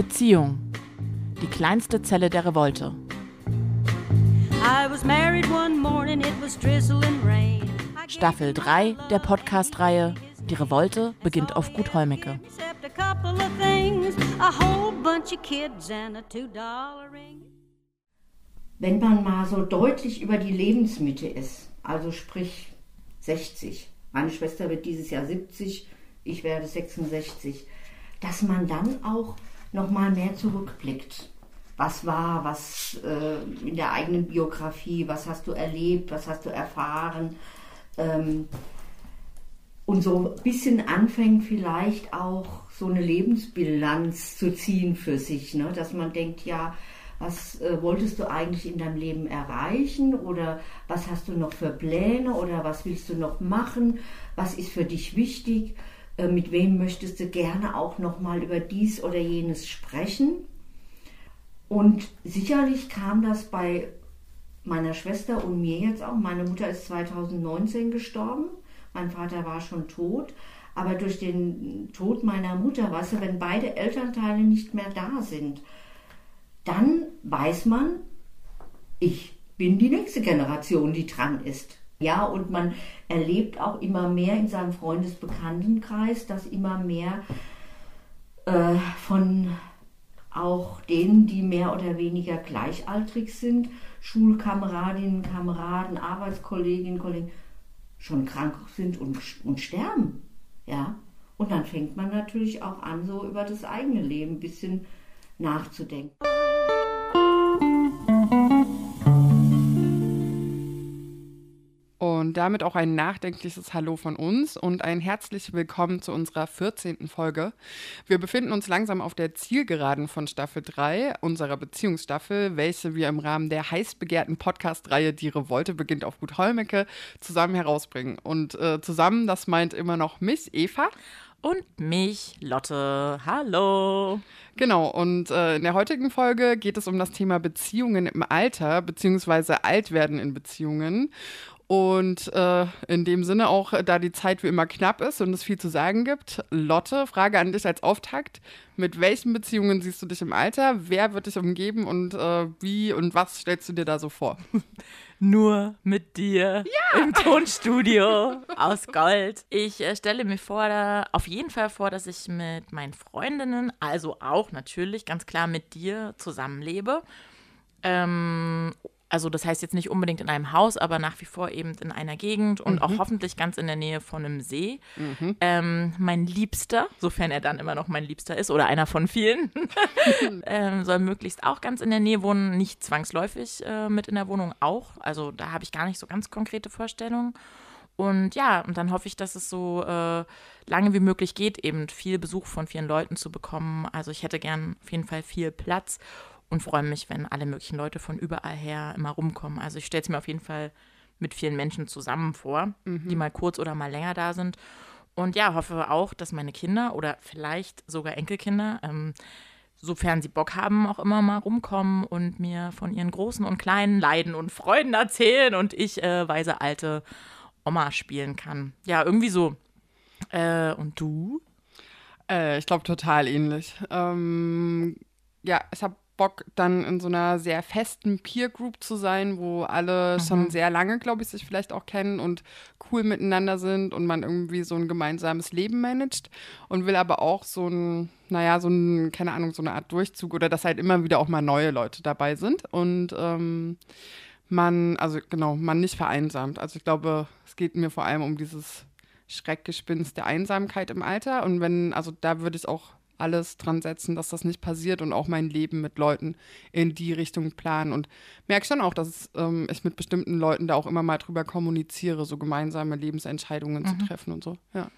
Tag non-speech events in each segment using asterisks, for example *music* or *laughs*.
Beziehung. Die kleinste Zelle der Revolte. Staffel 3 der Podcast-Reihe Die Revolte beginnt auf Gut Holmecke. Wenn man mal so deutlich über die Lebensmitte ist, also sprich 60, meine Schwester wird dieses Jahr 70, ich werde 66, dass man dann auch noch mal mehr zurückblickt. Was war, was äh, in der eigenen Biografie, was hast du erlebt, was hast du erfahren? Ähm, und so ein bisschen anfängt vielleicht auch so eine Lebensbilanz zu ziehen für sich, ne? dass man denkt, ja, was äh, wolltest du eigentlich in deinem Leben erreichen oder was hast du noch für Pläne oder was willst du noch machen, was ist für dich wichtig äh, mit wem möchtest du gerne auch noch mal über dies oder jenes sprechen. Und sicherlich kam das bei meiner Schwester und mir jetzt auch. Meine Mutter ist 2019 gestorben, mein Vater war schon tot. Aber durch den Tod meiner Mutter, weißt du, wenn beide Elternteile nicht mehr da sind, dann weiß man, ich bin die nächste Generation, die dran ist. Ja, und man erlebt auch immer mehr in seinem Freundesbekanntenkreis, dass immer mehr äh, von auch denen, die mehr oder weniger gleichaltrig sind, Schulkameradinnen, Kameraden, Arbeitskolleginnen, Kollegen, schon krank sind und, und sterben. Ja, und dann fängt man natürlich auch an, so über das eigene Leben ein bisschen nachzudenken. Und damit auch ein nachdenkliches Hallo von uns und ein herzlich willkommen zu unserer 14. Folge. Wir befinden uns langsam auf der Zielgeraden von Staffel 3 unserer Beziehungsstaffel, welche wir im Rahmen der heiß begehrten Podcast-Reihe Die Revolte beginnt auf Gut Holmecke zusammen herausbringen. Und äh, zusammen, das meint immer noch mich, Eva. Und mich, Lotte. Hallo. Genau, und äh, in der heutigen Folge geht es um das Thema Beziehungen im Alter, beziehungsweise Altwerden in Beziehungen. Und äh, in dem Sinne auch, da die Zeit wie immer knapp ist und es viel zu sagen gibt, Lotte, Frage an dich als Auftakt. Mit welchen Beziehungen siehst du dich im Alter? Wer wird dich umgeben und äh, wie und was stellst du dir da so vor? *laughs* Nur mit dir ja! im Tonstudio *laughs* aus Gold. Ich äh, stelle mir vor, da, auf jeden Fall vor, dass ich mit meinen Freundinnen, also auch natürlich ganz klar mit dir zusammenlebe. Ähm, also das heißt jetzt nicht unbedingt in einem Haus, aber nach wie vor eben in einer Gegend und mhm. auch hoffentlich ganz in der Nähe von einem See. Mhm. Ähm, mein Liebster, sofern er dann immer noch mein Liebster ist oder einer von vielen, *laughs* ähm, soll möglichst auch ganz in der Nähe wohnen, nicht zwangsläufig äh, mit in der Wohnung auch. Also da habe ich gar nicht so ganz konkrete Vorstellungen. Und ja, und dann hoffe ich, dass es so äh, lange wie möglich geht, eben viel Besuch von vielen Leuten zu bekommen. Also ich hätte gern auf jeden Fall viel Platz und freue mich, wenn alle möglichen Leute von überall her immer rumkommen. Also ich stelle es mir auf jeden Fall mit vielen Menschen zusammen vor, mhm. die mal kurz oder mal länger da sind. Und ja, hoffe auch, dass meine Kinder oder vielleicht sogar Enkelkinder, ähm, sofern sie Bock haben, auch immer mal rumkommen und mir von ihren großen und kleinen Leiden und Freuden erzählen und ich äh, weise alte Oma spielen kann. Ja, irgendwie so. Äh, und du? Äh, ich glaube total ähnlich. Ähm, ja, ich habe Bock, dann in so einer sehr festen Peer Group zu sein, wo alle mhm. schon sehr lange, glaube ich, sich vielleicht auch kennen und cool miteinander sind und man irgendwie so ein gemeinsames Leben managt und will aber auch so ein, naja, so ein, keine Ahnung, so eine Art Durchzug oder dass halt immer wieder auch mal neue Leute dabei sind und ähm, man, also genau, man nicht vereinsamt. Also ich glaube, es geht mir vor allem um dieses Schreckgespinst der Einsamkeit im Alter und wenn, also da würde ich auch alles dran setzen, dass das nicht passiert und auch mein Leben mit Leuten in die Richtung planen. Und merke schon auch, dass ähm, ich mit bestimmten Leuten da auch immer mal drüber kommuniziere, so gemeinsame Lebensentscheidungen mhm. zu treffen und so. Ja.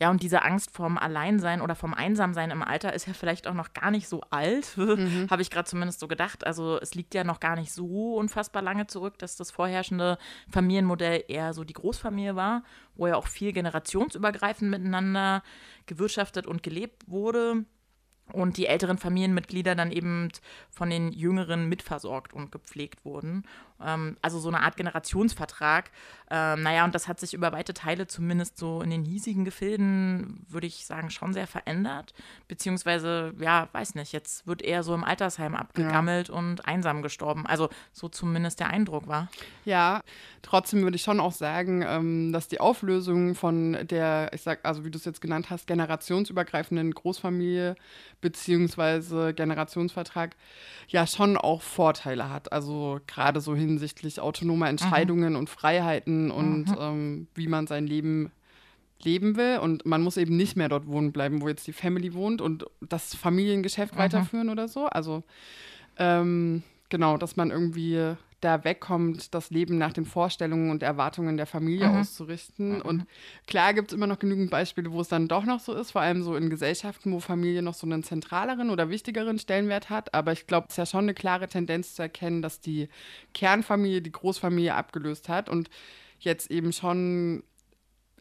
Ja, und diese Angst vorm Alleinsein oder vom Einsamsein im Alter ist ja vielleicht auch noch gar nicht so alt, *laughs* mhm. habe ich gerade zumindest so gedacht. Also es liegt ja noch gar nicht so unfassbar lange zurück, dass das vorherrschende Familienmodell eher so die Großfamilie war, wo ja auch viel generationsübergreifend miteinander gewirtschaftet und gelebt wurde. Und die älteren Familienmitglieder dann eben von den jüngeren mitversorgt und gepflegt wurden. Ähm, also so eine Art Generationsvertrag. Ähm, naja, und das hat sich über weite Teile, zumindest so in den hiesigen Gefilden, würde ich sagen, schon sehr verändert. Beziehungsweise, ja, weiß nicht, jetzt wird eher so im Altersheim abgegammelt ja. und einsam gestorben. Also so zumindest der Eindruck war. Ja, trotzdem würde ich schon auch sagen, ähm, dass die Auflösung von der, ich sag, also wie du es jetzt genannt hast, generationsübergreifenden Großfamilie beziehungsweise Generationsvertrag ja schon auch Vorteile hat. Also gerade so hinsichtlich autonomer mhm. Entscheidungen mhm. und Freiheiten und mhm. ähm, wie man sein Leben leben will. Und man muss eben nicht mehr dort wohnen bleiben, wo jetzt die Family wohnt und das Familiengeschäft mhm. weiterführen oder so. Also ähm, genau, dass man irgendwie da wegkommt, das Leben nach den Vorstellungen und Erwartungen der Familie mhm. auszurichten. Mhm. Und klar gibt es immer noch genügend Beispiele, wo es dann doch noch so ist, vor allem so in Gesellschaften, wo Familie noch so einen zentraleren oder wichtigeren Stellenwert hat. Aber ich glaube, es ist ja schon eine klare Tendenz zu erkennen, dass die Kernfamilie die Großfamilie abgelöst hat und jetzt eben schon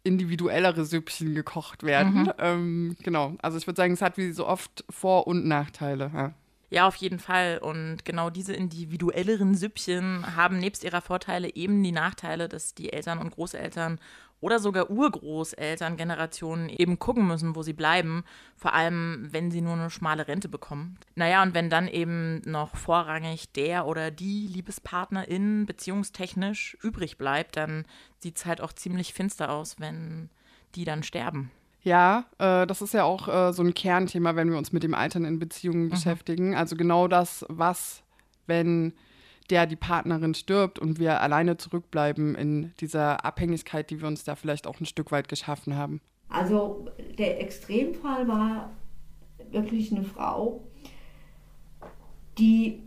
individuellere Süppchen gekocht werden. Mhm. Ähm, genau, also ich würde sagen, es hat wie so oft Vor- und Nachteile. Ja. Ja, auf jeden Fall. Und genau diese individuelleren Süppchen haben nebst ihrer Vorteile eben die Nachteile, dass die Eltern und Großeltern oder sogar Urgroßelterngenerationen eben gucken müssen, wo sie bleiben, vor allem wenn sie nur eine schmale Rente bekommen. Naja, und wenn dann eben noch vorrangig der oder die Liebespartnerin beziehungstechnisch übrig bleibt, dann sieht es halt auch ziemlich finster aus, wenn die dann sterben. Ja, äh, das ist ja auch äh, so ein Kernthema, wenn wir uns mit dem Altern in Beziehungen mhm. beschäftigen. Also genau das, was, wenn der die Partnerin stirbt und wir alleine zurückbleiben in dieser Abhängigkeit, die wir uns da vielleicht auch ein Stück weit geschaffen haben. Also der Extremfall war wirklich eine Frau, die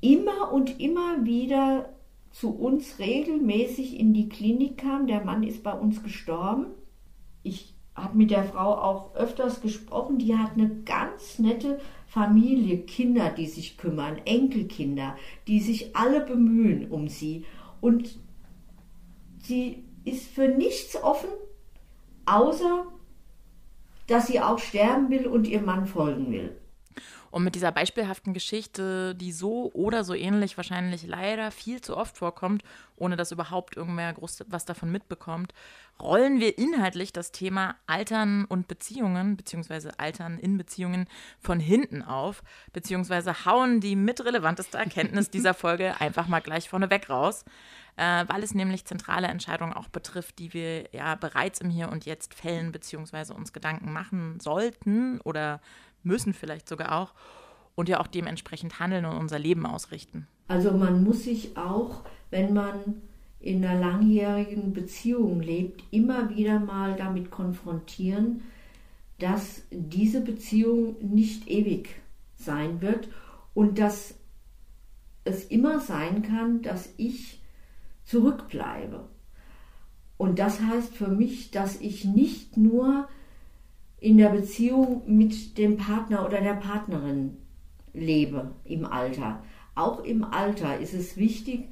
immer und immer wieder zu uns regelmäßig in die Klinik kam. Der Mann ist bei uns gestorben. Ich habe mit der Frau auch öfters gesprochen. Die hat eine ganz nette Familie, Kinder, die sich kümmern, Enkelkinder, die sich alle bemühen um sie. Und sie ist für nichts offen, außer dass sie auch sterben will und ihr Mann folgen will. Und mit dieser beispielhaften Geschichte, die so oder so ähnlich wahrscheinlich leider viel zu oft vorkommt, ohne dass überhaupt irgendwer groß was davon mitbekommt, rollen wir inhaltlich das Thema Altern und Beziehungen, beziehungsweise Altern in Beziehungen von hinten auf, beziehungsweise hauen die mitrelevanteste Erkenntnis dieser *laughs* Folge einfach mal gleich vorneweg raus. Äh, weil es nämlich zentrale Entscheidungen auch betrifft, die wir ja bereits im Hier und Jetzt fällen, beziehungsweise uns Gedanken machen sollten oder müssen vielleicht sogar auch und ja auch dementsprechend handeln und unser Leben ausrichten. Also man muss sich auch, wenn man in einer langjährigen Beziehung lebt, immer wieder mal damit konfrontieren, dass diese Beziehung nicht ewig sein wird und dass es immer sein kann, dass ich zurückbleibe. Und das heißt für mich, dass ich nicht nur in der Beziehung mit dem Partner oder der Partnerin lebe im Alter. Auch im Alter ist es wichtig,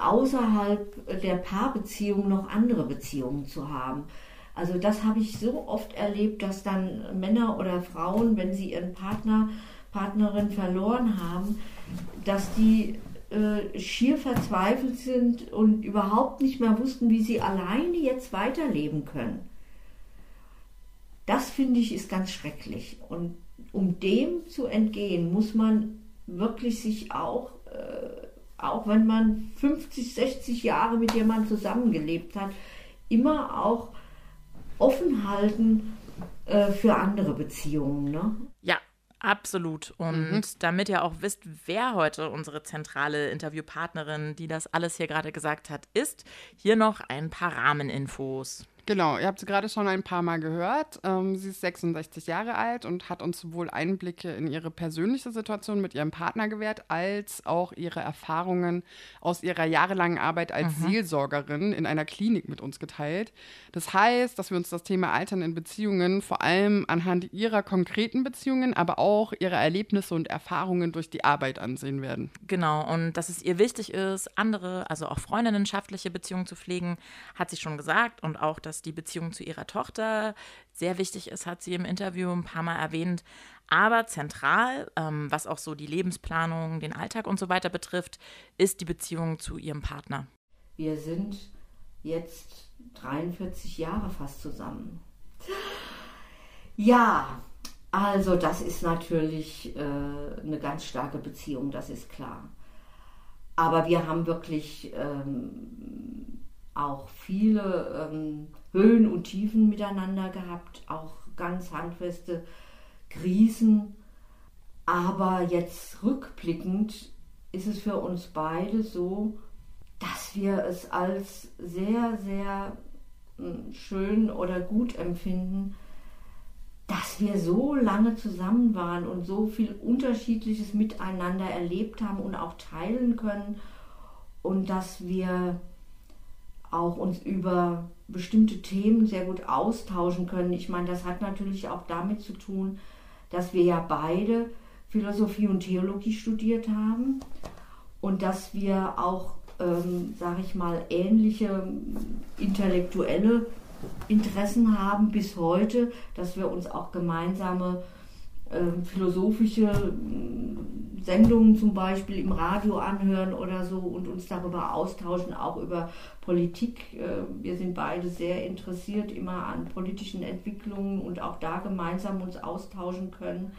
außerhalb der Paarbeziehung noch andere Beziehungen zu haben. Also das habe ich so oft erlebt, dass dann Männer oder Frauen, wenn sie ihren Partner, Partnerin verloren haben, dass die äh, schier verzweifelt sind und überhaupt nicht mehr wussten, wie sie alleine jetzt weiterleben können. Das finde ich ist ganz schrecklich. Und um dem zu entgehen, muss man wirklich sich auch, äh, auch wenn man 50, 60 Jahre mit jemandem zusammengelebt hat, immer auch offen halten äh, für andere Beziehungen. Ne? Ja, Absolut. Und mhm. damit ihr auch wisst, wer heute unsere zentrale Interviewpartnerin, die das alles hier gerade gesagt hat, ist, hier noch ein paar Rahmeninfos. Genau, ihr habt sie gerade schon ein paar Mal gehört. Ähm, sie ist 66 Jahre alt und hat uns sowohl Einblicke in ihre persönliche Situation mit ihrem Partner gewährt, als auch ihre Erfahrungen aus ihrer jahrelangen Arbeit als mhm. Seelsorgerin in einer Klinik mit uns geteilt. Das heißt, dass wir uns das Thema Altern in Beziehungen vor allem anhand ihrer konkreten Beziehungen, aber auch ihrer Erlebnisse und Erfahrungen durch die Arbeit ansehen werden. Genau, und dass es ihr wichtig ist, andere, also auch freundinnenschaftliche Beziehungen zu pflegen, hat sie schon gesagt und auch, dass die Beziehung zu ihrer Tochter sehr wichtig ist, hat sie im Interview ein paar Mal erwähnt. Aber zentral, ähm, was auch so die Lebensplanung, den Alltag und so weiter betrifft, ist die Beziehung zu ihrem Partner. Wir sind jetzt 43 Jahre fast zusammen. Ja, also das ist natürlich äh, eine ganz starke Beziehung, das ist klar. Aber wir haben wirklich ähm, auch viele ähm, Höhen und Tiefen miteinander gehabt, auch ganz handfeste Krisen. Aber jetzt rückblickend ist es für uns beide so, dass wir es als sehr, sehr hm, schön oder gut empfinden, dass wir so lange zusammen waren und so viel Unterschiedliches miteinander erlebt haben und auch teilen können und dass wir auch uns über bestimmte Themen sehr gut austauschen können. Ich meine, das hat natürlich auch damit zu tun, dass wir ja beide Philosophie und Theologie studiert haben und dass wir auch, ähm, sage ich mal, ähnliche intellektuelle Interessen haben bis heute, dass wir uns auch gemeinsame äh, philosophische äh, Sendungen zum Beispiel im Radio anhören oder so und uns darüber austauschen, auch über Politik. Äh, wir sind beide sehr interessiert immer an politischen Entwicklungen und auch da gemeinsam uns austauschen können.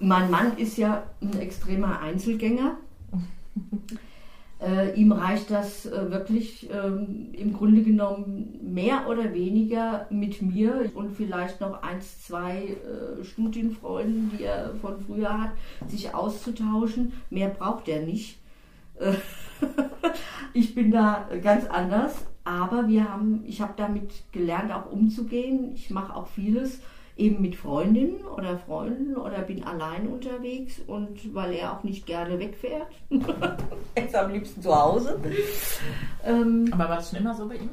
Mein Mann ist ja ein extremer Einzelgänger. *laughs* Äh, ihm reicht das äh, wirklich ähm, im Grunde genommen mehr oder weniger mit mir und vielleicht noch eins, zwei äh, Studienfreunden, die er von früher hat, sich auszutauschen. Mehr braucht er nicht. Äh, *laughs* ich bin da ganz anders, aber wir haben, ich habe damit gelernt, auch umzugehen. Ich mache auch vieles eben mit Freundinnen oder Freunden oder bin allein unterwegs und weil er auch nicht gerne wegfährt. *laughs* er ist am liebsten zu Hause. Ähm, Aber war das schon immer so bei ihm?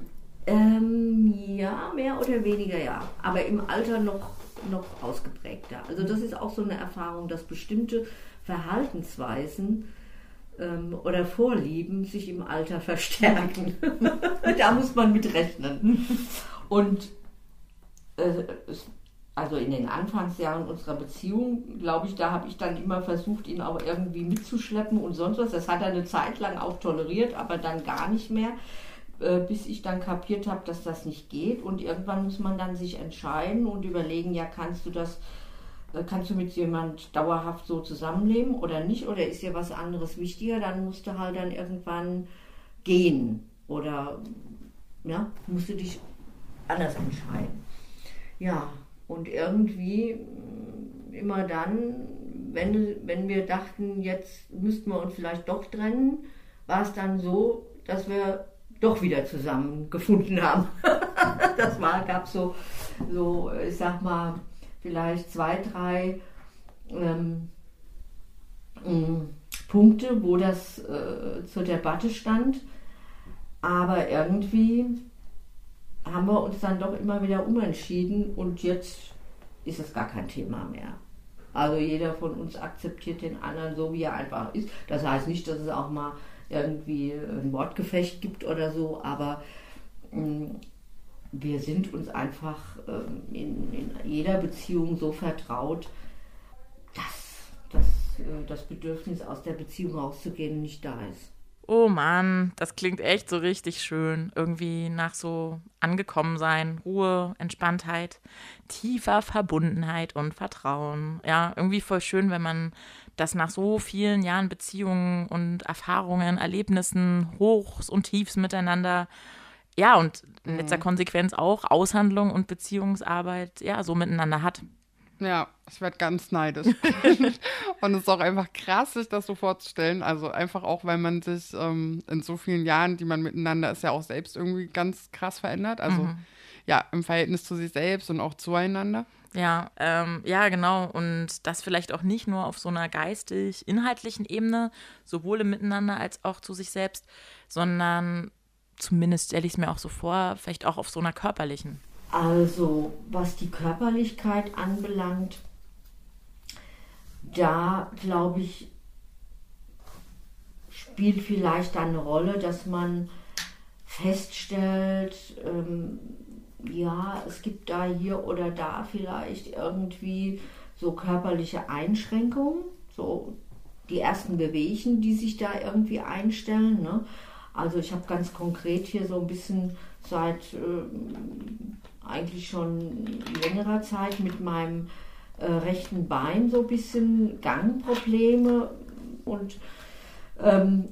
Ähm, ja, mehr oder weniger ja. Aber im Alter noch, noch ausgeprägter. Also das ist auch so eine Erfahrung, dass bestimmte Verhaltensweisen ähm, oder Vorlieben sich im Alter verstärken. *laughs* da muss man mit rechnen. Und äh, es also in den Anfangsjahren unserer Beziehung, glaube ich, da habe ich dann immer versucht, ihn auch irgendwie mitzuschleppen und sonst was. Das hat er eine Zeit lang auch toleriert, aber dann gar nicht mehr, äh, bis ich dann kapiert habe, dass das nicht geht. Und irgendwann muss man dann sich entscheiden und überlegen, ja, kannst du das, äh, kannst du mit jemand dauerhaft so zusammenleben oder nicht? Oder ist dir was anderes wichtiger? Dann musst du halt dann irgendwann gehen oder ja, musst du dich anders entscheiden. Ja, und irgendwie mm, immer dann, wenn, wenn wir dachten, jetzt müssten wir uns vielleicht doch trennen, war es dann so, dass wir doch wieder zusammengefunden haben. *laughs* das war, gab so, so, ich sag mal, vielleicht zwei, drei ähm, mm, Punkte, wo das äh, zur Debatte stand. Aber irgendwie haben wir uns dann doch immer wieder umentschieden und jetzt ist es gar kein Thema mehr. Also jeder von uns akzeptiert den anderen so, wie er einfach ist. Das heißt nicht, dass es auch mal irgendwie ein Wortgefecht gibt oder so, aber mh, mm, wir sind uns einfach ähm, in, in, jeder Beziehung so vertraut, dass, dass äh, das Bedürfnis aus der Beziehung rauszugehen nicht da ist. Oh Mann, das klingt echt so richtig schön. Irgendwie nach so angekommen sein, Ruhe, Entspanntheit, tiefer Verbundenheit und Vertrauen. Ja, irgendwie voll schön, wenn man das nach so vielen Jahren Beziehungen und Erfahrungen, Erlebnissen, Hochs und Tiefs miteinander, ja, und in letzter mhm. Konsequenz auch Aushandlung und Beziehungsarbeit, ja, so miteinander hat. Ja, ich werde ganz neidisch. *laughs* und es ist auch einfach krass, sich das so vorzustellen. Also einfach auch, weil man sich ähm, in so vielen Jahren, die man miteinander ist, ja auch selbst irgendwie ganz krass verändert. Also mhm. ja, im Verhältnis zu sich selbst und auch zueinander. Ja, ähm, ja, genau. Und das vielleicht auch nicht nur auf so einer geistig-inhaltlichen Ebene, sowohl im Miteinander als auch zu sich selbst, sondern zumindest stelle ich es mir auch so vor, vielleicht auch auf so einer körperlichen. Also, was die Körperlichkeit anbelangt, da glaube ich, spielt vielleicht eine Rolle, dass man feststellt, ähm, ja, es gibt da hier oder da vielleicht irgendwie so körperliche Einschränkungen, so die ersten Bewegungen, die sich da irgendwie einstellen. Ne? Also ich habe ganz konkret hier so ein bisschen seit äh, eigentlich schon längerer Zeit mit meinem äh, rechten Bein so ein bisschen Gangprobleme und ähm,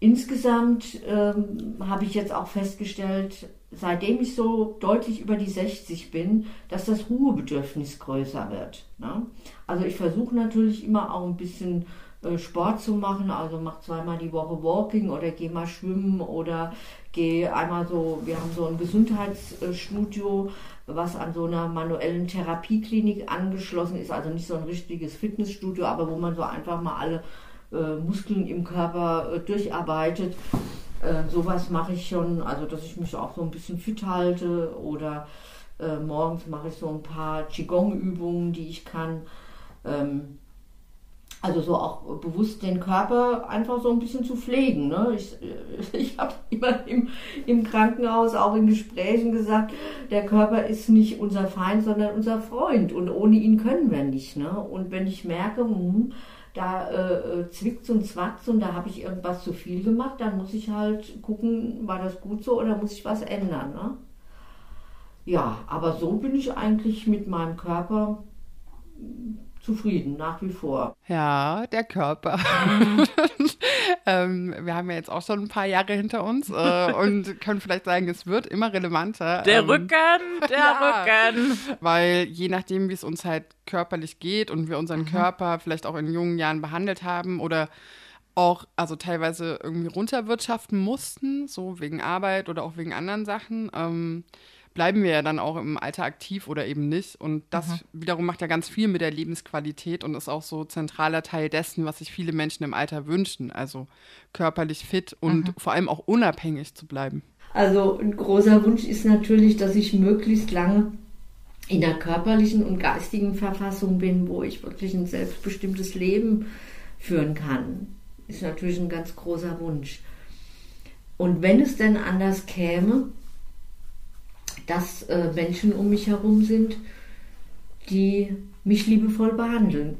insgesamt ähm, habe ich jetzt auch festgestellt, seitdem ich so deutlich über die 60 bin, dass das Ruhebedürfnis größer wird. Ne? Also ich versuche natürlich immer auch ein bisschen äh, Sport zu machen, also mache zweimal die Woche Walking oder gehe mal schwimmen oder gehe einmal so, wir haben so ein Gesundheitsstudio, was an so einer manuellen Therapieklinik angeschlossen ist, also nicht so ein richtiges Fitnessstudio, aber wo man so einfach mal alle äh, Muskeln im Körper äh, durcharbeitet. Äh, sowas mache ich schon, also dass ich mich auch so ein bisschen fit halte oder äh, morgens mache ich so ein paar Qigong-Übungen, die ich kann. Ähm, also so auch bewusst den Körper einfach so ein bisschen zu pflegen. Ne? Ich, *laughs* ich habe immer im, im Krankenhaus auch in Gesprächen gesagt, der Körper ist nicht unser Feind, sondern unser Freund und ohne ihn können wir nicht. Ne? Und wenn ich merke, hm, da äh zwickt und zwackt und da habe ich irgendwas zu viel gemacht, dann muss ich halt gucken, war das gut so oder muss ich was ändern. Ne? Ja, aber so bin ich eigentlich mit meinem Körper zufrieden, nach wie vor. Ja, der Körper. *laughs* ähm, wir haben ja jetzt auch schon ein paar Jahre hinter uns äh, und können vielleicht sagen, es wird immer relevanter. Der ähm, Rücken, der *laughs* ja, Rücken. Weil je nachdem, wie es uns halt körperlich geht und wir unseren mhm. Körper vielleicht auch in jungen Jahren behandelt haben oder auch, also teilweise irgendwie runterwirtschaften mussten, so wegen Arbeit oder auch wegen anderen Sachen. Ähm, bleiben wir ja dann auch im Alter aktiv oder eben nicht. Und das mhm. wiederum macht ja ganz viel mit der Lebensqualität und ist auch so zentraler Teil dessen, was sich viele Menschen im Alter wünschen. Also körperlich fit und mhm. vor allem auch unabhängig zu bleiben. Also ein großer Wunsch ist natürlich, dass ich möglichst lange in der körperlichen und geistigen Verfassung bin, wo ich wirklich ein selbstbestimmtes Leben führen kann. Ist natürlich ein ganz großer Wunsch. Und wenn es denn anders käme, dass äh, Menschen um mich herum sind, die mich liebevoll behandeln.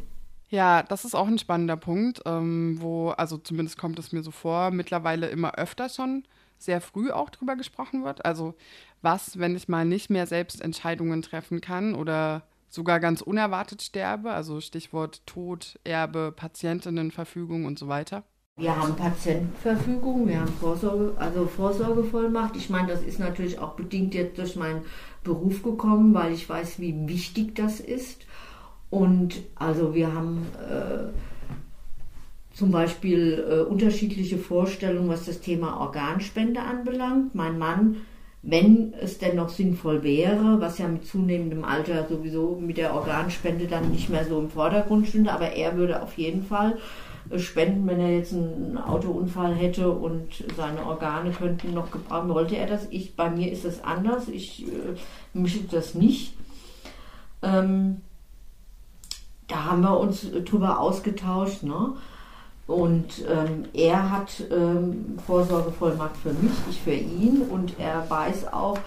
Ja, das ist auch ein spannender Punkt, ähm, wo, also zumindest kommt es mir so vor, mittlerweile immer öfter schon sehr früh auch drüber gesprochen wird. Also was, wenn ich mal nicht mehr selbst Entscheidungen treffen kann oder sogar ganz unerwartet sterbe, also Stichwort Tod, Erbe, Patientinnenverfügung und so weiter. Wir haben Patientenverfügung, wir haben Vorsorge, also Vorsorgevollmacht. Ich meine, das ist natürlich auch bedingt jetzt durch meinen Beruf gekommen, weil ich weiß, wie wichtig das ist. Und also wir haben äh, zum Beispiel äh, unterschiedliche Vorstellungen, was das Thema Organspende anbelangt. Mein Mann, wenn es denn noch sinnvoll wäre, was ja mit zunehmendem Alter sowieso mit der Organspende dann nicht mehr so im Vordergrund stünde, aber er würde auf jeden Fall spenden, wenn er jetzt einen Autounfall hätte und seine Organe könnten noch gebrauchen. Wollte er das? Ich, bei mir ist das anders. Ich äh, mische das nicht. Ähm, da haben wir uns drüber ausgetauscht. Ne? Und ähm, er hat ähm, Vorsorgevollmacht für mich, ich für ihn. Und er weiß auch,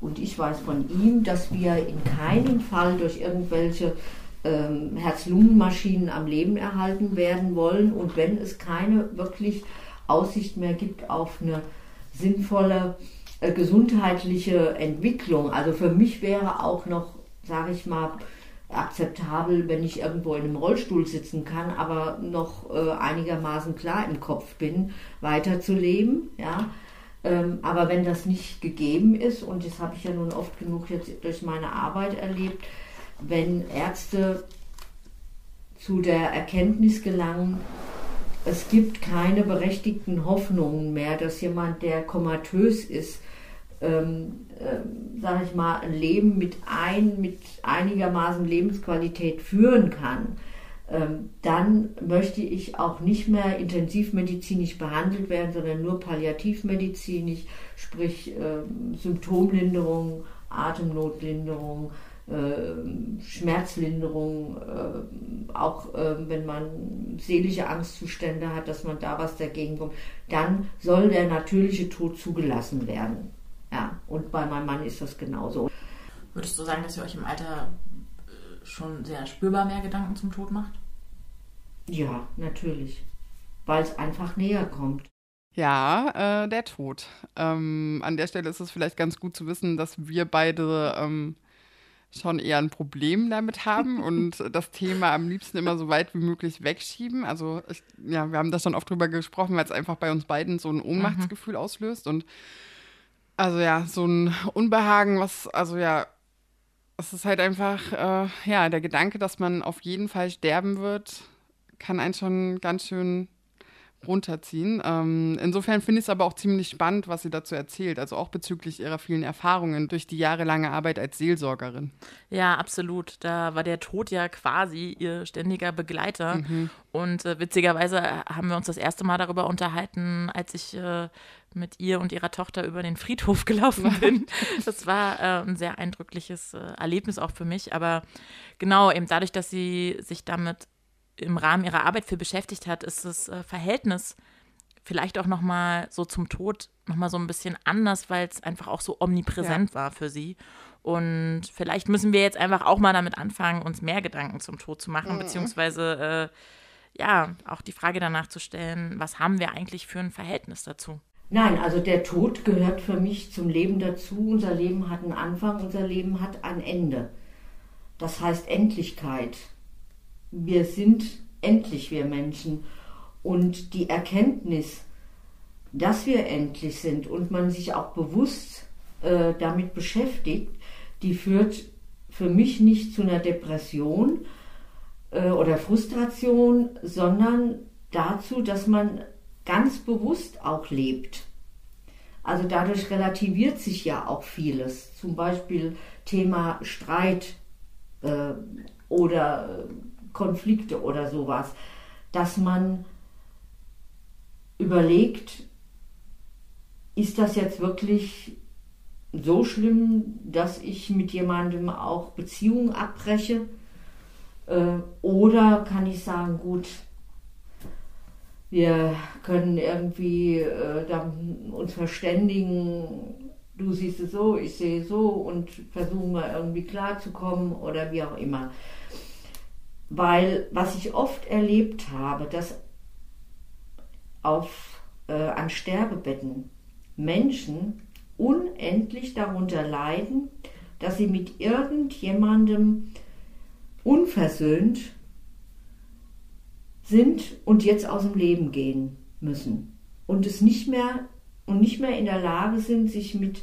und ich weiß von ihm, dass wir in keinem Fall durch irgendwelche ähm, Herz-Lungen-Maschinen am Leben erhalten werden wollen und wenn es keine wirklich Aussicht mehr gibt auf eine sinnvolle äh, gesundheitliche Entwicklung. Also für mich wäre auch noch, sage ich mal, akzeptabel, wenn ich irgendwo in einem Rollstuhl sitzen kann, aber noch äh, einigermaßen klar im Kopf bin, weiterzuleben. Ja? Ähm, aber wenn das nicht gegeben ist, und das habe ich ja nun oft genug jetzt durch meine Arbeit erlebt, wenn Ärzte zu der Erkenntnis gelangen, es gibt keine berechtigten Hoffnungen mehr, dass jemand, der komatös ist, ähm, ähm, sage ich mal, ein Leben mit, ein, mit einigermaßen Lebensqualität führen kann, ähm, dann möchte ich auch nicht mehr intensivmedizinisch behandelt werden, sondern nur palliativmedizinisch, sprich ähm, Symptomlinderung, Atemnotlinderung, äh, Schmerzlinderung, äh, auch äh, wenn man seelische Angstzustände hat, dass man da was dagegen kommt, dann soll der natürliche Tod zugelassen werden. Ja, und bei meinem Mann ist das genauso. Würdest du sagen, dass ihr euch im Alter äh, schon sehr spürbar mehr Gedanken zum Tod macht? Ja, natürlich. Weil es einfach näher kommt. Ja, äh, der Tod. Ähm, an der Stelle ist es vielleicht ganz gut zu wissen, dass wir beide ähm, schon eher ein Problem damit haben *laughs* und das Thema am liebsten immer so weit wie möglich wegschieben. Also ich, ja, wir haben da schon oft drüber gesprochen, weil es einfach bei uns beiden so ein Ohnmachtsgefühl mhm. auslöst und also ja, so ein Unbehagen, was, also ja, es ist halt einfach, äh, ja, der Gedanke, dass man auf jeden Fall sterben wird, kann einen schon ganz schön runterziehen. Ähm, insofern finde ich es aber auch ziemlich spannend, was sie dazu erzählt, also auch bezüglich ihrer vielen Erfahrungen durch die jahrelange Arbeit als Seelsorgerin. Ja, absolut. Da war der Tod ja quasi ihr ständiger Begleiter. Mhm. Und äh, witzigerweise haben wir uns das erste Mal darüber unterhalten, als ich äh, mit ihr und ihrer Tochter über den Friedhof *laughs* gelaufen *laughs* bin. Das war äh, ein sehr eindrückliches äh, Erlebnis auch für mich. Aber genau, eben dadurch, dass sie sich damit im Rahmen ihrer Arbeit für beschäftigt hat, ist das äh, Verhältnis vielleicht auch nochmal so zum Tod nochmal so ein bisschen anders, weil es einfach auch so omnipräsent ja. war für sie. Und vielleicht müssen wir jetzt einfach auch mal damit anfangen, uns mehr Gedanken zum Tod zu machen, mhm. beziehungsweise äh, ja, auch die Frage danach zu stellen, was haben wir eigentlich für ein Verhältnis dazu? Nein, also der Tod gehört für mich zum Leben dazu. Unser Leben hat einen Anfang, unser Leben hat ein Ende. Das heißt Endlichkeit wir sind endlich, wir Menschen. Und die Erkenntnis, dass wir endlich sind und man sich auch bewusst äh, damit beschäftigt, die führt für mich nicht zu einer Depression äh, oder Frustration, sondern dazu, dass man ganz bewusst auch lebt. Also dadurch relativiert sich ja auch vieles, zum Beispiel Thema Streit äh, oder Konflikte oder sowas, dass man überlegt, ist das jetzt wirklich so schlimm, dass ich mit jemandem auch Beziehungen abbreche? Äh, oder kann ich sagen, gut, wir können irgendwie äh, uns verständigen, du siehst es so, ich sehe so und versuchen wir irgendwie klarzukommen oder wie auch immer. Weil was ich oft erlebt habe, dass auf, äh, an Sterbebetten Menschen unendlich darunter leiden, dass sie mit irgendjemandem unversöhnt sind und jetzt aus dem Leben gehen müssen und es nicht mehr und nicht mehr in der Lage sind, sich mit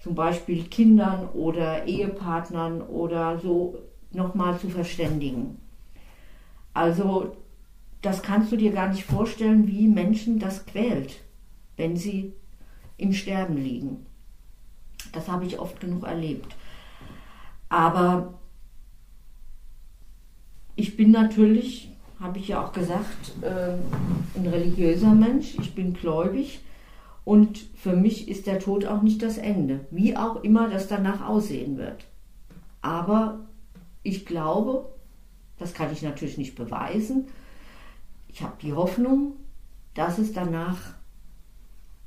zum Beispiel Kindern oder Ehepartnern oder so nochmal zu verständigen. Also das kannst du dir gar nicht vorstellen, wie Menschen das quält, wenn sie im Sterben liegen. Das habe ich oft genug erlebt. Aber ich bin natürlich, habe ich ja auch gesagt, äh, ein religiöser Mensch, ich bin gläubig und für mich ist der Tod auch nicht das Ende, wie auch immer das danach aussehen wird. Aber ich glaube, das kann ich natürlich nicht beweisen. Ich habe die Hoffnung, dass es danach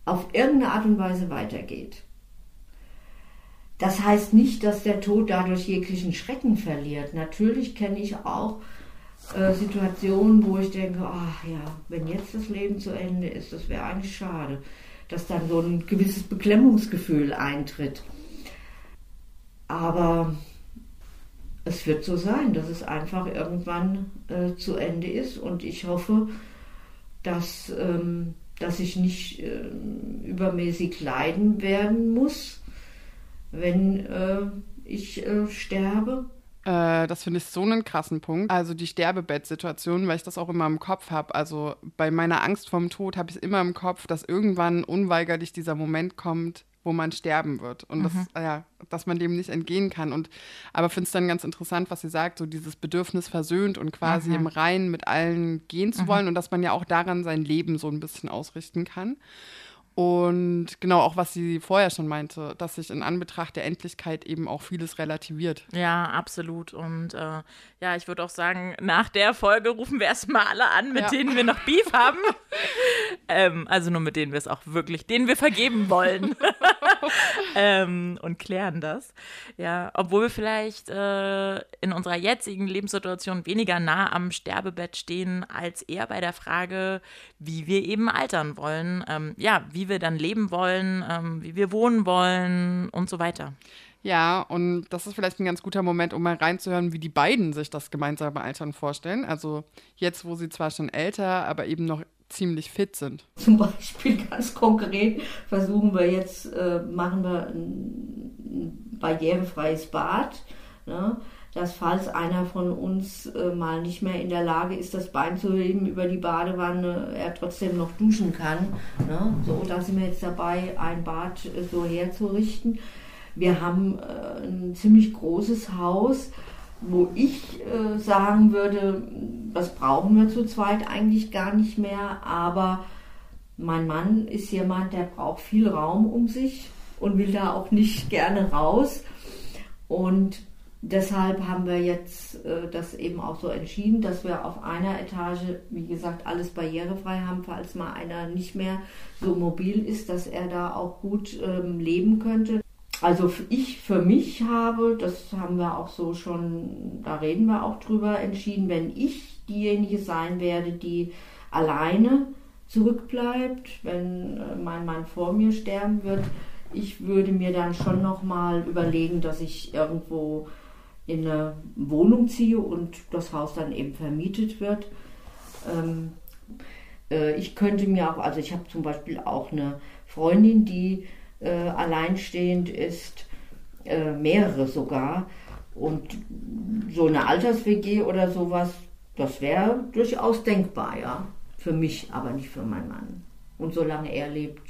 auf irgendeine Art und Weise weitergeht. Das heißt nicht, dass der Tod dadurch jeglichen Schrecken verliert. Natürlich kenne ich auch äh, Situationen, wo ich denke, ach ja, wenn jetzt das Leben zu Ende ist, das wäre eigentlich schade, dass dann so ein gewisses Beklemmungsgefühl eintritt. Aber es wird so sein, dass es einfach irgendwann äh, zu Ende ist. Und ich hoffe, dass, ähm, dass ich nicht äh, übermäßig leiden werden muss, wenn äh, ich äh, sterbe. Äh, das finde ich so einen krassen Punkt. Also die Sterbebettsituation, weil ich das auch immer im Kopf habe. Also bei meiner Angst vorm Tod habe ich immer im Kopf, dass irgendwann unweigerlich dieser Moment kommt, wo man sterben wird und mhm. das, ja, dass man dem nicht entgehen kann. Und aber finde es dann ganz interessant, was sie sagt, so dieses Bedürfnis versöhnt und quasi mhm. im Reinen mit allen gehen zu mhm. wollen und dass man ja auch daran sein Leben so ein bisschen ausrichten kann. Und genau auch, was sie vorher schon meinte, dass sich in Anbetracht der Endlichkeit eben auch vieles relativiert. Ja, absolut. Und äh, ja, ich würde auch sagen, nach der Folge rufen wir erstmal alle an, mit ja. denen wir noch Beef haben. *laughs* ähm, also nur mit denen wir es auch wirklich, denen wir vergeben wollen. *laughs* *laughs* ähm, und klären das. Ja, obwohl wir vielleicht äh, in unserer jetzigen Lebenssituation weniger nah am Sterbebett stehen, als eher bei der Frage, wie wir eben altern wollen. Ähm, ja, wie wir dann leben wollen, ähm, wie wir wohnen wollen und so weiter. Ja, und das ist vielleicht ein ganz guter Moment, um mal reinzuhören, wie die beiden sich das gemeinsame Altern vorstellen. Also jetzt, wo sie zwar schon älter, aber eben noch ziemlich fit sind. Zum Beispiel ganz konkret versuchen wir jetzt, äh, machen wir ein barrierefreies Bad. Ne? dass falls einer von uns äh, mal nicht mehr in der Lage ist, das Bein zu heben über die Badewanne, er trotzdem noch duschen kann. Ne? So, da sind wir jetzt dabei, ein Bad äh, so herzurichten. Wir haben äh, ein ziemlich großes Haus, wo ich äh, sagen würde, das brauchen wir zu zweit eigentlich gar nicht mehr, aber mein Mann ist jemand, der braucht viel Raum um sich und will da auch nicht *laughs* gerne raus. Und Deshalb haben wir jetzt äh, das eben auch so entschieden, dass wir auf einer Etage, wie gesagt, alles barrierefrei haben, falls mal einer nicht mehr so mobil ist, dass er da auch gut ähm, leben könnte. Also ich für mich habe, das haben wir auch so schon, da reden wir auch drüber, entschieden, wenn ich diejenige sein werde, die alleine zurückbleibt, wenn äh, mein Mann vor mir sterben wird, ich würde mir dann schon nochmal überlegen, dass ich irgendwo in eine Wohnung ziehe und das Haus dann eben vermietet wird. Ähm, äh, ich könnte mir auch, also ich habe zum Beispiel auch eine Freundin, die äh, alleinstehend ist, äh, mehrere sogar. Und so eine Alters-WG oder sowas, das wäre durchaus denkbar, ja. Für mich, aber nicht für meinen Mann. Und solange er lebt,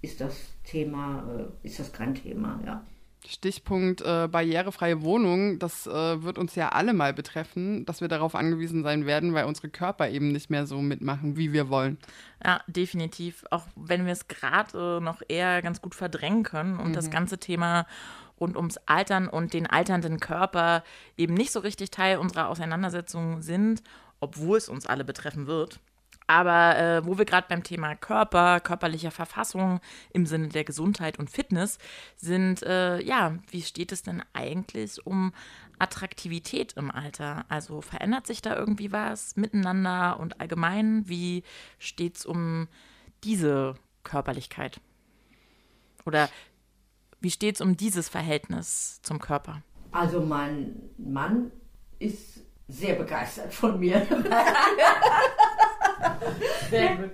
ist das Thema, äh, ist das kein Thema, ja. Stichpunkt äh, barrierefreie Wohnung, das äh, wird uns ja alle mal betreffen, dass wir darauf angewiesen sein werden, weil unsere Körper eben nicht mehr so mitmachen, wie wir wollen. Ja, definitiv. Auch wenn wir es gerade äh, noch eher ganz gut verdrängen können und mhm. das ganze Thema rund ums Altern und den alternden Körper eben nicht so richtig Teil unserer Auseinandersetzung sind, obwohl es uns alle betreffen wird. Aber äh, wo wir gerade beim Thema Körper, körperlicher Verfassung im Sinne der Gesundheit und Fitness sind, äh, ja, wie steht es denn eigentlich um Attraktivität im Alter? Also verändert sich da irgendwie was miteinander und allgemein? Wie steht es um diese Körperlichkeit? Oder wie steht es um dieses Verhältnis zum Körper? Also mein Mann ist sehr begeistert von mir. Sehr gut.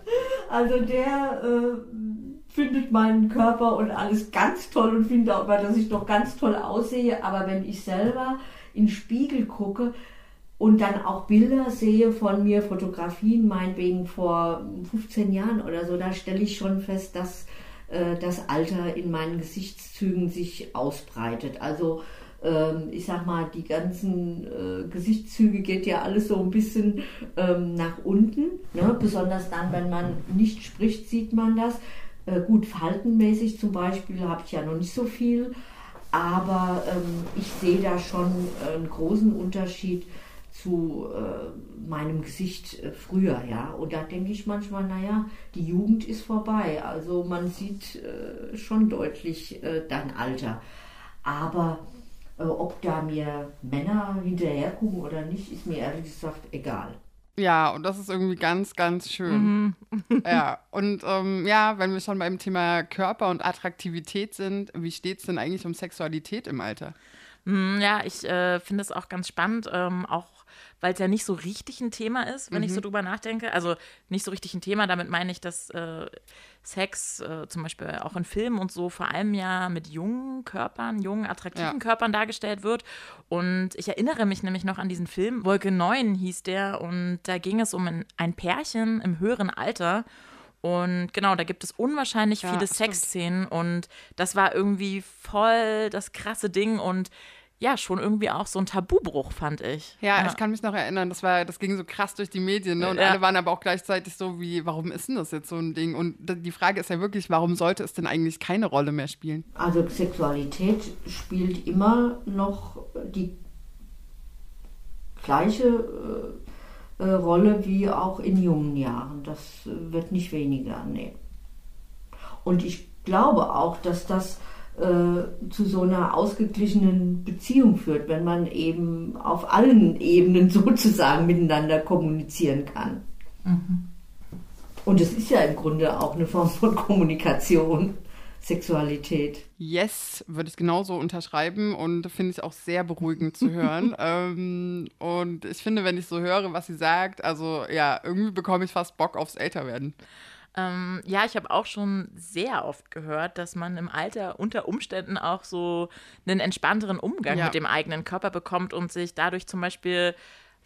Also der äh, findet meinen Körper und alles ganz toll und findet auch immer, dass ich noch ganz toll aussehe. Aber wenn ich selber in den Spiegel gucke und dann auch Bilder sehe von mir, Fotografien meinetwegen vor 15 Jahren oder so, da stelle ich schon fest, dass äh, das Alter in meinen Gesichtszügen sich ausbreitet. Also ähm, ich sag mal, die ganzen äh, Gesichtszüge geht ja alles so ein bisschen ähm, nach unten. Ne? Besonders dann, wenn man nicht spricht, sieht man das. Äh, gut, faltenmäßig zum Beispiel habe ich ja noch nicht so viel, aber ähm, ich sehe da schon einen großen Unterschied zu äh, meinem Gesicht äh, früher, ja. Und da denke ich manchmal, naja, die Jugend ist vorbei. Also man sieht äh, schon deutlich äh, dein Alter. Aber äh, ob da mir Männer hinterher gucken oder nicht, ist mir ehrlich gesagt egal. Ja, und das ist irgendwie ganz, ganz schön. Mhm. ja, *laughs* und ähm, ja, wenn wir schon beim Thema Körper und Attraktivität sind, wie steht es denn eigentlich um Sexualität im Alter? Mm, ja, ich äh, finde es auch ganz spannend, ähm, auch weil es ja nicht so richtig ein Thema ist, wenn mhm. ich so mhm. drüber nachdenke. Also nicht so richtig ein Thema, damit meine ich, dass äh, Sex äh, zum Beispiel auch in Filmen und so vor allem ja mit jungen Körpern, jungen, attraktiven ja. Körpern dargestellt wird. Und ich erinnere mich nämlich noch an diesen Film, Wolke 9 hieß der, und da ging es um ein, ein Pärchen im höheren Alter. Und genau, da gibt es unwahrscheinlich ja, viele Sexszenen und das war irgendwie voll das krasse Ding und ja, schon irgendwie auch so ein Tabubruch, fand ich. Ja, ja, ich kann mich noch erinnern, das war, das ging so krass durch die Medien, ne? Und ja. alle waren aber auch gleichzeitig so wie, warum ist denn das jetzt so ein Ding? Und die Frage ist ja wirklich, warum sollte es denn eigentlich keine Rolle mehr spielen? Also Sexualität spielt immer noch die gleiche äh, äh, Rolle wie auch in jungen Jahren. Das wird nicht weniger, nee. Und ich glaube auch, dass das äh, zu so einer ausgeglichenen Beziehung führt, wenn man eben auf allen Ebenen *laughs* sozusagen miteinander kommunizieren kann. Mhm. Und es ist ja im Grunde auch eine Form von *laughs* Kommunikation. Sexualität. Yes, würde ich genauso unterschreiben und finde ich auch sehr beruhigend zu hören. *laughs* ähm, und ich finde, wenn ich so höre, was sie sagt, also ja, irgendwie bekomme ich fast Bock aufs Älterwerden. Ähm, ja, ich habe auch schon sehr oft gehört, dass man im Alter unter Umständen auch so einen entspannteren Umgang ja. mit dem eigenen Körper bekommt und sich dadurch zum Beispiel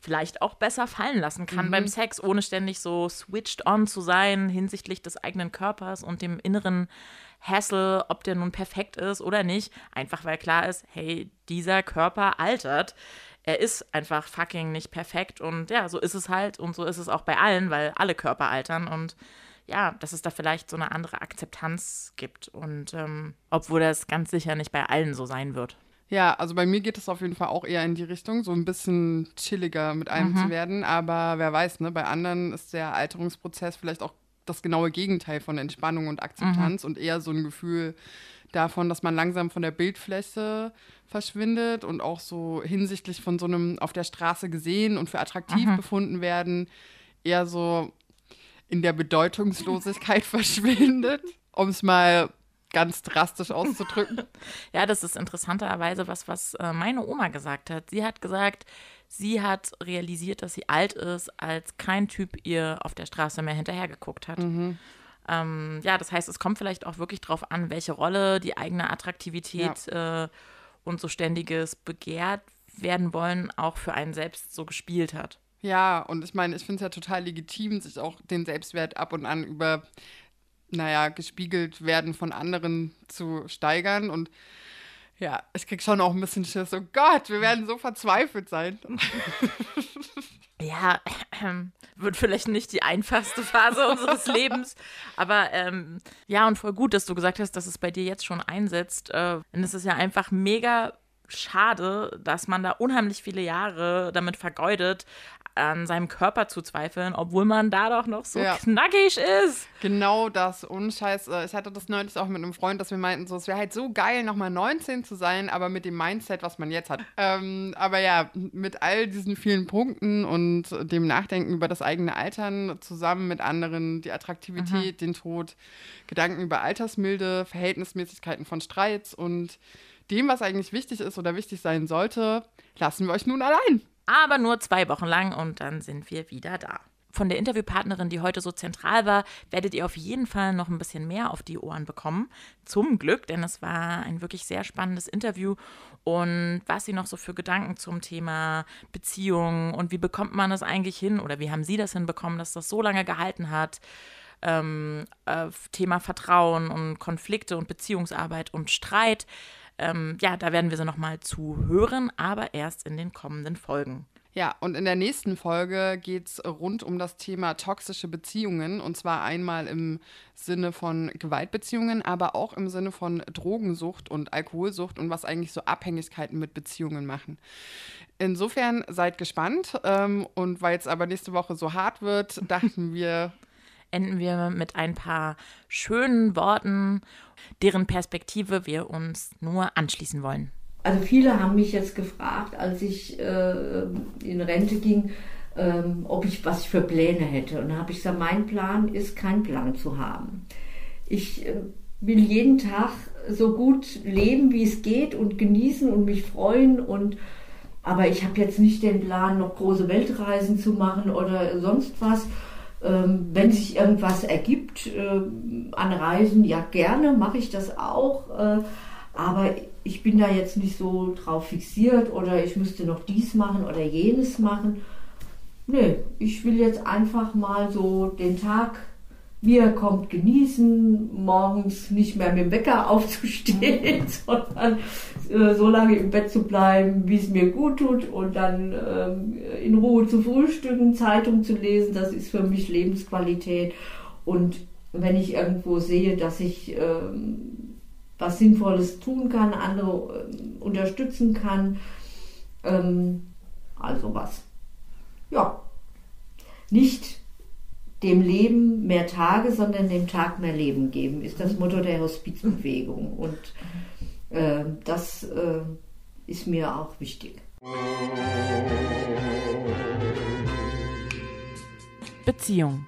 vielleicht auch besser fallen lassen kann mhm. beim Sex, ohne ständig so switched on zu sein hinsichtlich des eigenen Körpers und dem inneren Hassel, ob der nun perfekt ist oder nicht. Einfach weil klar ist, hey, dieser Körper altert. Er ist einfach fucking nicht perfekt und ja, so ist es halt und so ist es auch bei allen, weil alle Körper altern und ja, dass es da vielleicht so eine andere Akzeptanz gibt. Und ähm, obwohl das ganz sicher nicht bei allen so sein wird. Ja, also bei mir geht es auf jeden Fall auch eher in die Richtung, so ein bisschen chilliger mit allem mhm. zu werden. Aber wer weiß, ne, bei anderen ist der Alterungsprozess vielleicht auch das genaue Gegenteil von Entspannung und Akzeptanz mhm. und eher so ein Gefühl davon, dass man langsam von der Bildfläche verschwindet und auch so hinsichtlich von so einem auf der Straße gesehen und für attraktiv mhm. befunden werden, eher so in der Bedeutungslosigkeit *laughs* verschwindet, um es mal ganz drastisch auszudrücken. *laughs* ja, das ist interessanterweise was, was äh, meine Oma gesagt hat. Sie hat gesagt, sie hat realisiert, dass sie alt ist, als kein Typ ihr auf der Straße mehr hinterhergeguckt hat. Mhm. Ähm, ja, das heißt, es kommt vielleicht auch wirklich darauf an, welche Rolle die eigene Attraktivität ja. äh, und so ständiges Begehrt werden wollen auch für einen selbst so gespielt hat. Ja, und ich meine, ich finde es ja total legitim, sich auch den Selbstwert ab und an über, naja, gespiegelt werden von anderen zu steigern. Und ja, ich krieg schon auch ein bisschen Schiss. Oh Gott, wir werden so verzweifelt sein. *laughs* Ja, äh, *clears throat* wird vielleicht nicht die einfachste Phase *laughs* unseres Lebens. Aber ähm, ja, und voll gut, dass du gesagt hast, dass es bei dir jetzt schon einsetzt. Äh, denn es ist ja einfach mega schade, dass man da unheimlich viele Jahre damit vergeudet, an seinem Körper zu zweifeln, obwohl man da doch noch so ja. knackig ist. Genau das. Und scheiß, äh, ich hatte das neulich auch mit einem Freund, dass wir meinten, so, es wäre halt so geil, nochmal 19 zu sein, aber mit dem Mindset, was man jetzt hat. Ähm, aber ja, mit all diesen vielen Punkten und dem Nachdenken über das eigene Altern zusammen mit anderen, die Attraktivität, mhm. den Tod, Gedanken über Altersmilde, Verhältnismäßigkeiten von Streits und dem, was eigentlich wichtig ist oder wichtig sein sollte, lassen wir euch nun allein aber nur zwei Wochen lang und dann sind wir wieder da. Von der Interviewpartnerin, die heute so zentral war, werdet ihr auf jeden Fall noch ein bisschen mehr auf die Ohren bekommen. Zum Glück, denn es war ein wirklich sehr spannendes Interview. Und was sie noch so für Gedanken zum Thema Beziehung und wie bekommt man das eigentlich hin oder wie haben sie das hinbekommen, dass das so lange gehalten hat? Ähm, äh, Thema Vertrauen und Konflikte und Beziehungsarbeit und Streit ähm, ja, da werden wir sie nochmal zu hören, aber erst in den kommenden Folgen. Ja, und in der nächsten Folge geht es rund um das Thema toxische Beziehungen. Und zwar einmal im Sinne von Gewaltbeziehungen, aber auch im Sinne von Drogensucht und Alkoholsucht und was eigentlich so Abhängigkeiten mit Beziehungen machen. Insofern seid gespannt. Ähm, und weil es aber nächste Woche so hart wird, dachten wir, enden wir mit ein paar schönen Worten, deren Perspektive wir uns nur anschließen wollen. Also viele haben mich jetzt gefragt, als ich äh, in Rente ging, ähm, ob ich was für Pläne hätte. Und da habe ich gesagt, mein Plan ist, keinen Plan zu haben. Ich äh, will jeden Tag so gut leben, wie es geht und genießen und mich freuen und aber ich habe jetzt nicht den Plan, noch große Weltreisen zu machen oder sonst was. Ähm, wenn sich irgendwas ergibt äh, an Reisen, ja gerne, mache ich das auch. Äh, aber ich bin da jetzt nicht so drauf fixiert oder ich müsste noch dies machen oder jenes machen. Nee, ich will jetzt einfach mal so den Tag wie er kommt, genießen, morgens nicht mehr mit dem Wecker aufzustehen, *laughs* sondern äh, so lange im Bett zu bleiben, wie es mir gut tut und dann ähm, in Ruhe zu frühstücken, Zeitung zu lesen, das ist für mich Lebensqualität. Und wenn ich irgendwo sehe, dass ich ähm, was Sinnvolles tun kann, andere äh, unterstützen kann, ähm, also was. Ja, nicht dem Leben mehr Tage, sondern dem Tag mehr Leben geben, ist das Motto der Hospizbewegung. Und äh, das äh, ist mir auch wichtig. Beziehung.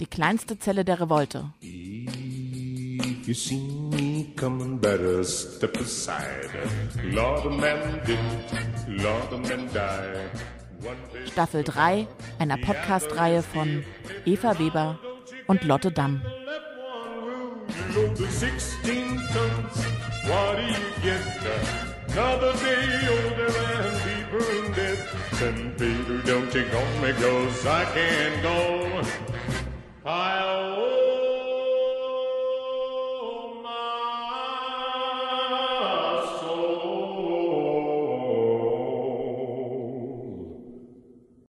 Die kleinste Zelle der Revolte. If you see me coming, better step aside. Lord, a man did, Lord, a man died. Staffel 3 einer Podcast-Reihe von Eva Weber und Lotte Damm. What do you get? Another day older and deeper in debt. Then, Peter, don't you call me, cause I can't go. I'll.